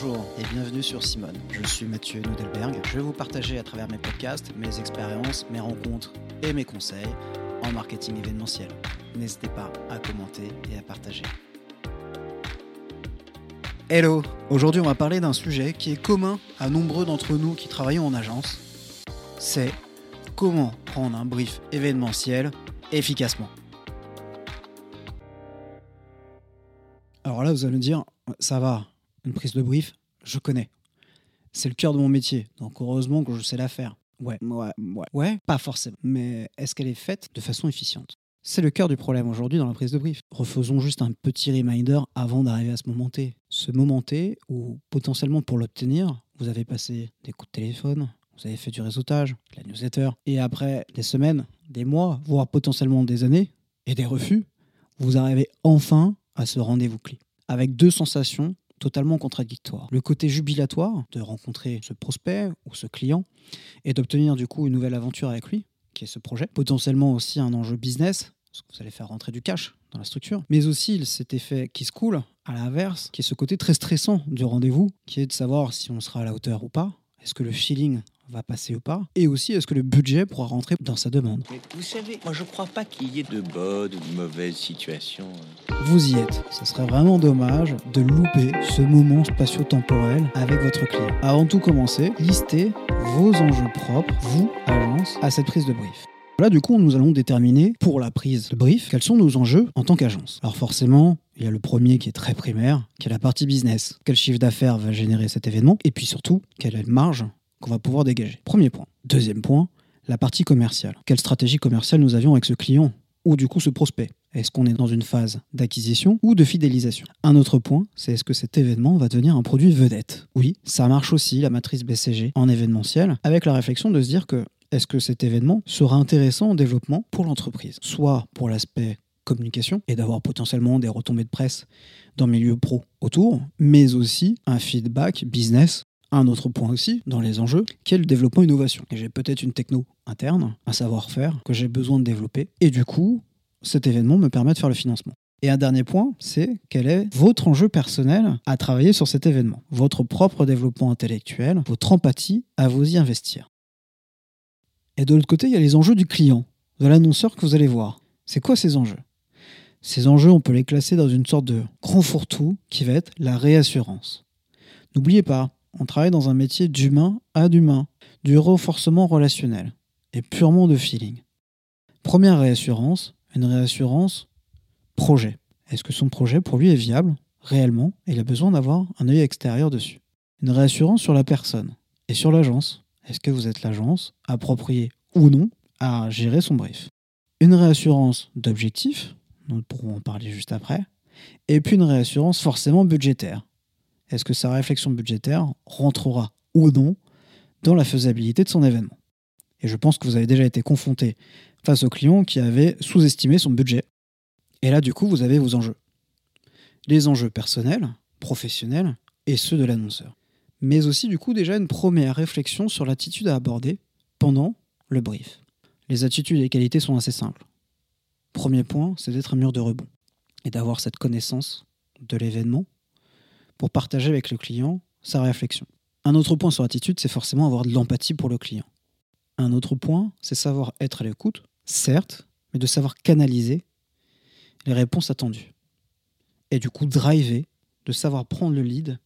Bonjour et bienvenue sur Simone. Je suis Mathieu Nudelberg. Je vais vous partager à travers mes podcasts mes expériences, mes rencontres et mes conseils en marketing événementiel. N'hésitez pas à commenter et à partager. Hello Aujourd'hui on va parler d'un sujet qui est commun à nombreux d'entre nous qui travaillons en agence. C'est comment prendre un brief événementiel efficacement. Alors là vous allez me dire, ça va, une prise de brief, je connais. C'est le cœur de mon métier, donc heureusement que je sais la faire. Ouais, ouais, ouais. Ouais, pas forcément. Mais est-ce qu'elle est faite de façon efficiente? C'est le cœur du problème aujourd'hui dans la prise de brief. Refaisons juste un petit reminder avant d'arriver à ce moment T. Ce moment T où potentiellement pour l'obtenir, vous avez passé des coups de téléphone, vous avez fait du réseautage, de la newsletter, et après des semaines, des mois, voire potentiellement des années, et des refus, vous arrivez enfin à ce rendez-vous clé. Avec deux sensations totalement contradictoires. Le côté jubilatoire de rencontrer ce prospect ou ce client et d'obtenir du coup une nouvelle aventure avec lui, qui est ce projet. Potentiellement aussi un enjeu business, parce que vous allez faire rentrer du cash dans la structure. Mais aussi cet effet qui se coule, à l'inverse, qui est ce côté très stressant du rendez-vous, qui est de savoir si on sera à la hauteur ou pas. Est-ce que le feeling va passer ou pas Et aussi, est-ce que le budget pourra rentrer dans sa demande Mais vous savez, moi je crois pas qu'il y ait de bonnes ou de mauvaises situations. hein. Vous y êtes. Ce serait vraiment dommage de louper ce moment spatio-temporel avec votre client. Avant de tout commencer, listez vos enjeux propres, vous, agence, à cette prise de brief. Là, du coup, nous allons déterminer pour la prise de brief quels sont nos enjeux en tant qu'agence. Alors forcément, il y a le premier qui est très primaire, qui est la partie business. Quel chiffre d'affaires va générer cet événement Et puis surtout, quelle est la marge qu'on va pouvoir dégager Premier point. Deuxième point, la partie commerciale. Quelle stratégie commerciale nous avions avec ce client ou du coup ce prospect? Est-ce qu'on est dans une phase d'acquisition ou de fidélisation? Un autre point, c'est est-ce que cet événement va devenir un produit vedette? Oui, ça marche aussi, la matrice BCG en événementiel, avec la réflexion de se dire que est-ce que cet événement sera intéressant en développement pour l'entreprise? Soit pour l'aspect communication et d'avoir potentiellement des retombées de presse dans le milieu pro autour, mais aussi un feedback business. Un autre point aussi dans les enjeux, qui est le développement innovation. J'ai peut-être une techno interne, un savoir-faire que j'ai besoin de développer. Et du coup, cet événement me permet de faire le financement. Et un dernier point, c'est quel est votre enjeu personnel à travailler sur cet événement, votre propre développement intellectuel, votre empathie à vous y investir. Et de l'autre côté, il y a les enjeux du client, de l'annonceur que vous allez voir. C'est quoi ces enjeux? Ces enjeux, on peut les classer dans une sorte de grand fourre-tout qui va être la réassurance. N'oubliez pas, on travaille dans un métier d'humain à d'humain, du renforcement relationnel et purement de feeling. Première réassurance, une réassurance projet. Est-ce que son projet pour lui est viable réellement? Il a besoin d'avoir un œil extérieur dessus Une réassurance sur la personne et sur l'agence. Est-ce que vous êtes l'agence appropriée ou non à gérer son brief? Une réassurance d'objectif, nous pourrons en parler juste après, et puis une réassurance forcément budgétaire. Est-ce que sa réflexion budgétaire rentrera ou non dans la faisabilité de son événement? Et je pense que vous avez déjà été confronté face au client qui avait sous-estimé son budget. Et là, du coup, vous avez vos enjeux. Les enjeux personnels, professionnels et ceux de l'annonceur. Mais aussi, du coup, déjà une première réflexion sur l'attitude à aborder pendant le brief. Les attitudes et les qualités sont assez simples. Premier point, c'est d'être un mur de rebond et d'avoir cette connaissance de l'événement pour partager avec le client sa réflexion. Un autre point sur l'attitude, c'est forcément avoir de l'empathie pour le client. Un autre point, c'est savoir être à l'écoute, certes, mais de savoir canaliser les réponses attendues. Et du coup, driver, de savoir prendre le lead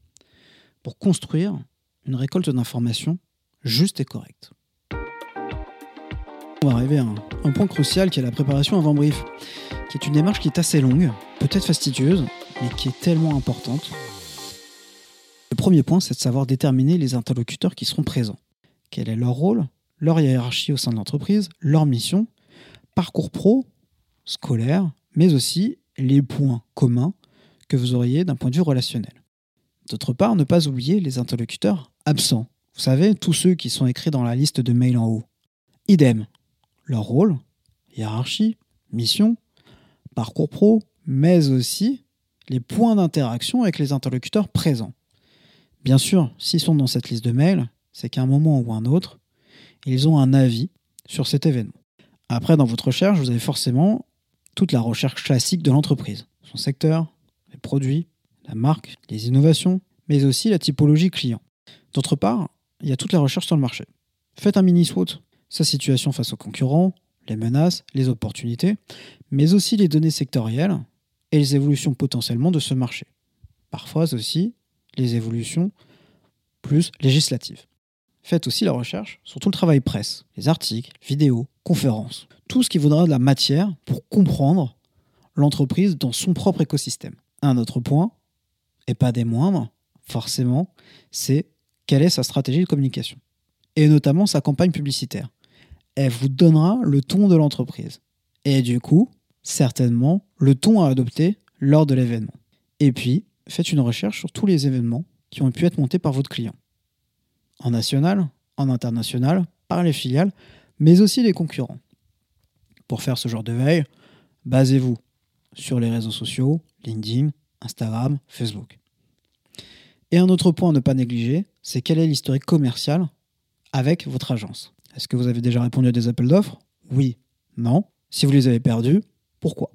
pour construire une récolte d'informations juste et correcte. On va arriver à un, un point crucial qui est la préparation avant brief, qui est une démarche qui est assez longue, peut-être fastidieuse, mais qui est tellement importante. Premier point, c'est de savoir déterminer les interlocuteurs qui seront présents. Quel est leur rôle, leur hiérarchie au sein de l'entreprise, leur mission, parcours pro, scolaire, mais aussi les points communs que vous auriez d'un point de vue relationnel. D'autre part, ne pas oublier les interlocuteurs absents. Vous savez, tous ceux qui sont écrits dans la liste de mails en haut. Idem. Leur rôle, hiérarchie, mission, parcours pro, mais aussi les points d'interaction avec les interlocuteurs présents. Bien sûr, s'ils sont dans cette liste de mails, c'est qu'à un moment ou un autre, ils ont un avis sur cet événement. Après, dans votre recherche, vous avez forcément toute la recherche classique de l'entreprise. Son secteur, les produits, la marque, les innovations, mais aussi la typologie client. D'autre part, il y a toute la recherche sur le marché. Faites un mini SWOT, sa situation face aux concurrents, les menaces, les opportunités, mais aussi les données sectorielles et les évolutions potentiellement de ce marché. Parfois aussi les évolutions plus législatives. Faites aussi la recherche sur tout le travail presse, les articles, vidéos, conférences, tout ce qui vaudra de la matière pour comprendre l'entreprise dans son propre écosystème. Un autre point, et pas des moindres, forcément, c'est quelle est sa stratégie de communication. Et notamment sa campagne publicitaire. Elle vous donnera le ton de l'entreprise. Et du coup, certainement, le ton à adopter lors de l'événement. Et puis, faites une recherche sur tous les événements qui ont pu être montés par votre client. En national, en international, par les filiales, mais aussi les concurrents. Pour faire ce genre de veille, basez-vous sur les réseaux sociaux, LinkedIn, Instagram, Facebook. Et un autre point à ne pas négliger, c'est quel est l'historique commercial avec votre agence. Est-ce que vous avez déjà répondu à des appels d'offres? Oui, non. Si vous les avez perdus, pourquoi?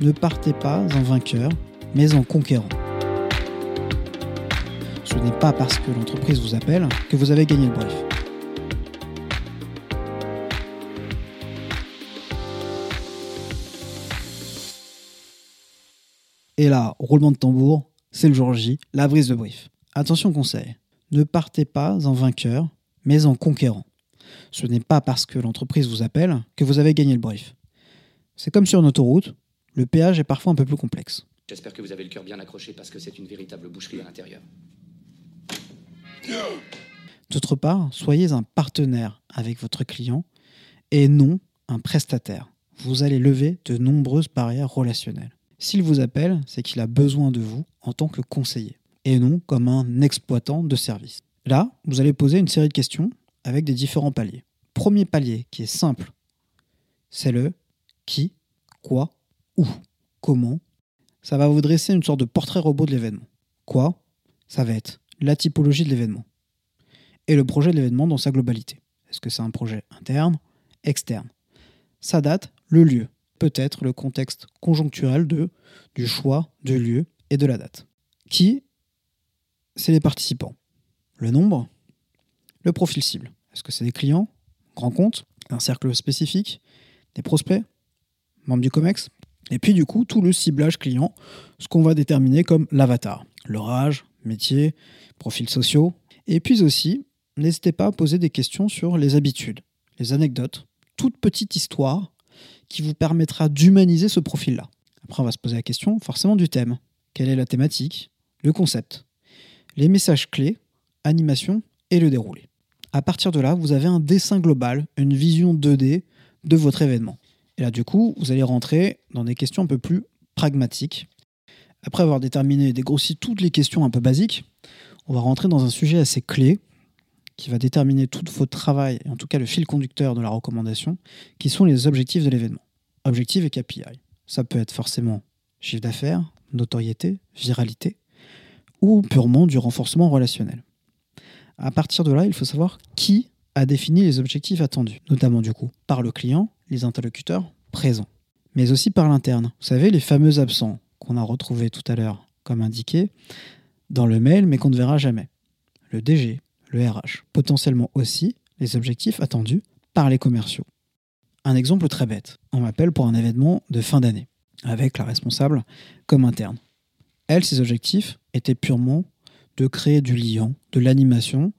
Ne partez pas en vainqueur, mais en conquérant. Ce n'est pas parce que l'entreprise vous appelle que vous avez gagné le brief. Et là, roulement de tambour, c'est le jour J, la brise de brief. Attention conseil, ne partez pas en vainqueur, mais en conquérant. Ce n'est pas parce que l'entreprise vous appelle que vous avez gagné le brief. C'est comme sur une autoroute, le péage est parfois un peu plus complexe. J'espère que vous avez le cœur bien accroché parce que c'est une véritable boucherie à l'intérieur. D'autre part, soyez un partenaire avec votre client et non un prestataire. Vous allez lever de nombreuses barrières relationnelles. S'il vous appelle, c'est qu'il a besoin de vous en tant que conseiller et non comme un exploitant de service. Là, vous allez poser une série de questions avec des différents paliers. Premier palier qui est simple, c'est le qui, quoi, où, comment. Ça va vous dresser une sorte de portrait robot de l'événement. Quoi Ça va être la typologie de l'événement et le projet de l'événement dans sa globalité. Est-ce que c'est un projet interne, externe? Sa date, le lieu, peut-être le contexte conjoncturel de, du choix du lieu et de la date. Qui? C'est les participants. Le nombre, le profil cible. Est-ce que c'est des clients, grands comptes, un cercle spécifique, des prospects, membres du COMEX? Et puis du coup, tout le ciblage client, ce qu'on va déterminer comme l'avatar. Leur âge, métier, profils sociaux. Et puis aussi, n'hésitez pas à poser des questions sur les habitudes, les anecdotes, toute petite histoire qui vous permettra d'humaniser ce profil-là. Après, on va se poser la question forcément du thème. Quelle est la thématique Le concept Les messages clés, animation et le déroulé. À partir de là, vous avez un dessin global, une vision 2D de votre événement. Et là, du coup, vous allez rentrer dans des questions un peu plus pragmatiques. Après avoir déterminé et dégrossi toutes les questions un peu basiques, on va rentrer dans un sujet assez clé qui va déterminer tout votre travail, et en tout cas le fil conducteur de la recommandation, qui sont les objectifs de l'événement. Objectifs et KPI. Ça peut être forcément chiffre d'affaires, notoriété, viralité, ou purement du renforcement relationnel. À partir de là, il faut savoir qui a défini les objectifs attendus, notamment du coup par le client, les interlocuteurs présents, mais aussi par l'interne. Vous savez, les fameux absents qu'on a retrouvés tout à l'heure comme indiqué dans le mail, mais qu'on ne verra jamais. Le DG, le RH, potentiellement aussi les objectifs attendus par les commerciaux. Un exemple très bête, on m'appelle pour un événement de fin d'année, avec la responsable comme interne. Elle, ses objectifs étaient purement de créer du lien, de l'animation,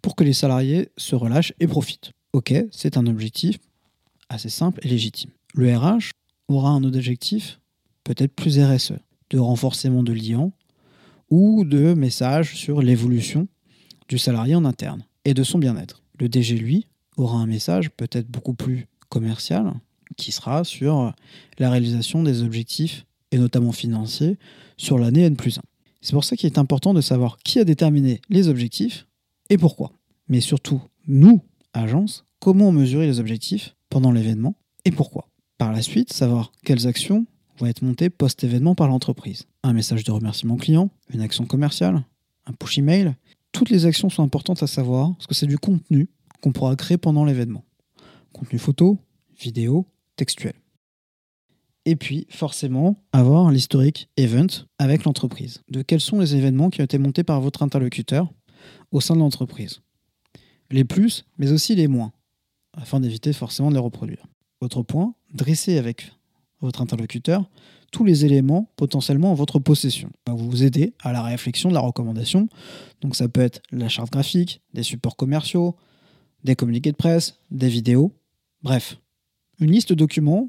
pour que les salariés se relâchent et profitent. Ok, c'est un objectif assez simple et légitime. Le RH aura un autre objectif, peut-être plus RSE, de renforcement de liens ou de messages sur l'évolution du salarié en interne et de son bien-être. Le DG, lui, aura un message peut-être beaucoup plus commercial qui sera sur la réalisation des objectifs et notamment financiers sur l'année N plus 1. C'est pour ça qu'il est important de savoir qui a déterminé les objectifs et pourquoi. Mais surtout, nous, agence, comment mesurer les objectifs pendant l'événement et pourquoi. Par la suite, savoir quelles actions vont être montées post-événement par l'entreprise. Un message de remerciement client, une action commerciale, un push email, toutes les actions sont importantes à savoir parce que c'est du contenu qu'on pourra créer pendant l'événement. Contenu photo, vidéo, textuel. Et puis, forcément, avoir l'historique event avec l'entreprise. De quels sont les événements qui ont été montés par votre interlocuteur au sein de l'entreprise? Les plus, mais aussi les moins, afin d'éviter forcément de les reproduire. Autre point, dresser avec votre interlocuteur tous les éléments potentiellement en votre possession. Ça va vous aider à la réflexion de la recommandation. Donc ça peut être la charte graphique, des supports commerciaux, des communiqués de presse, des vidéos, bref, une liste de documents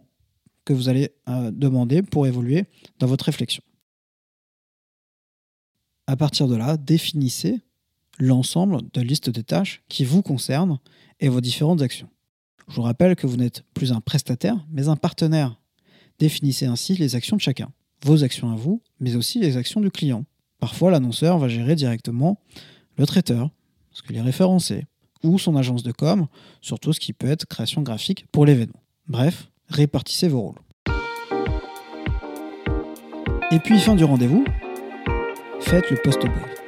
que vous allez euh, demander pour évoluer dans votre réflexion. À partir de là, définissez l'ensemble de liste des tâches qui vous concernent et vos différentes actions. Je vous rappelle que vous n'êtes plus un prestataire, mais un partenaire. Définissez ainsi les actions de chacun, vos actions à vous, mais aussi les actions du client. Parfois, l'annonceur va gérer directement le traiteur, parce qu'il est référencé, ou son agence de com, surtout ce qui peut être création graphique pour l'événement. Bref, répartissez vos rôles. Et puis, fin du rendez-vous, faites le post-brief.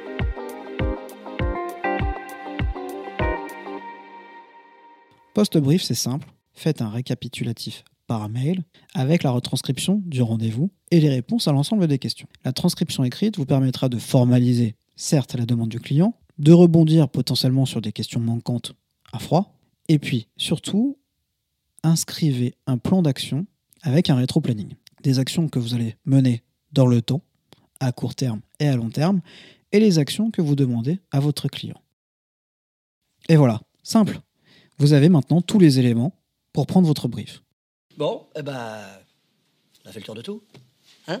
Post-brief, c'est simple. Faites un récapitulatif par mail avec la retranscription du rendez-vous et les réponses à l'ensemble des questions. La transcription écrite vous permettra de formaliser, certes, la demande du client, de rebondir potentiellement sur des questions manquantes à froid, et puis surtout, inscrivez un plan d'action avec un rétro-planning. Des actions que vous allez mener dans le temps, à court terme et à long terme, et les actions que vous demandez à votre client. Et voilà, simple. Vous avez maintenant tous les éléments pour prendre votre brief. Bon, eh ben, on a tour de tout. Hein?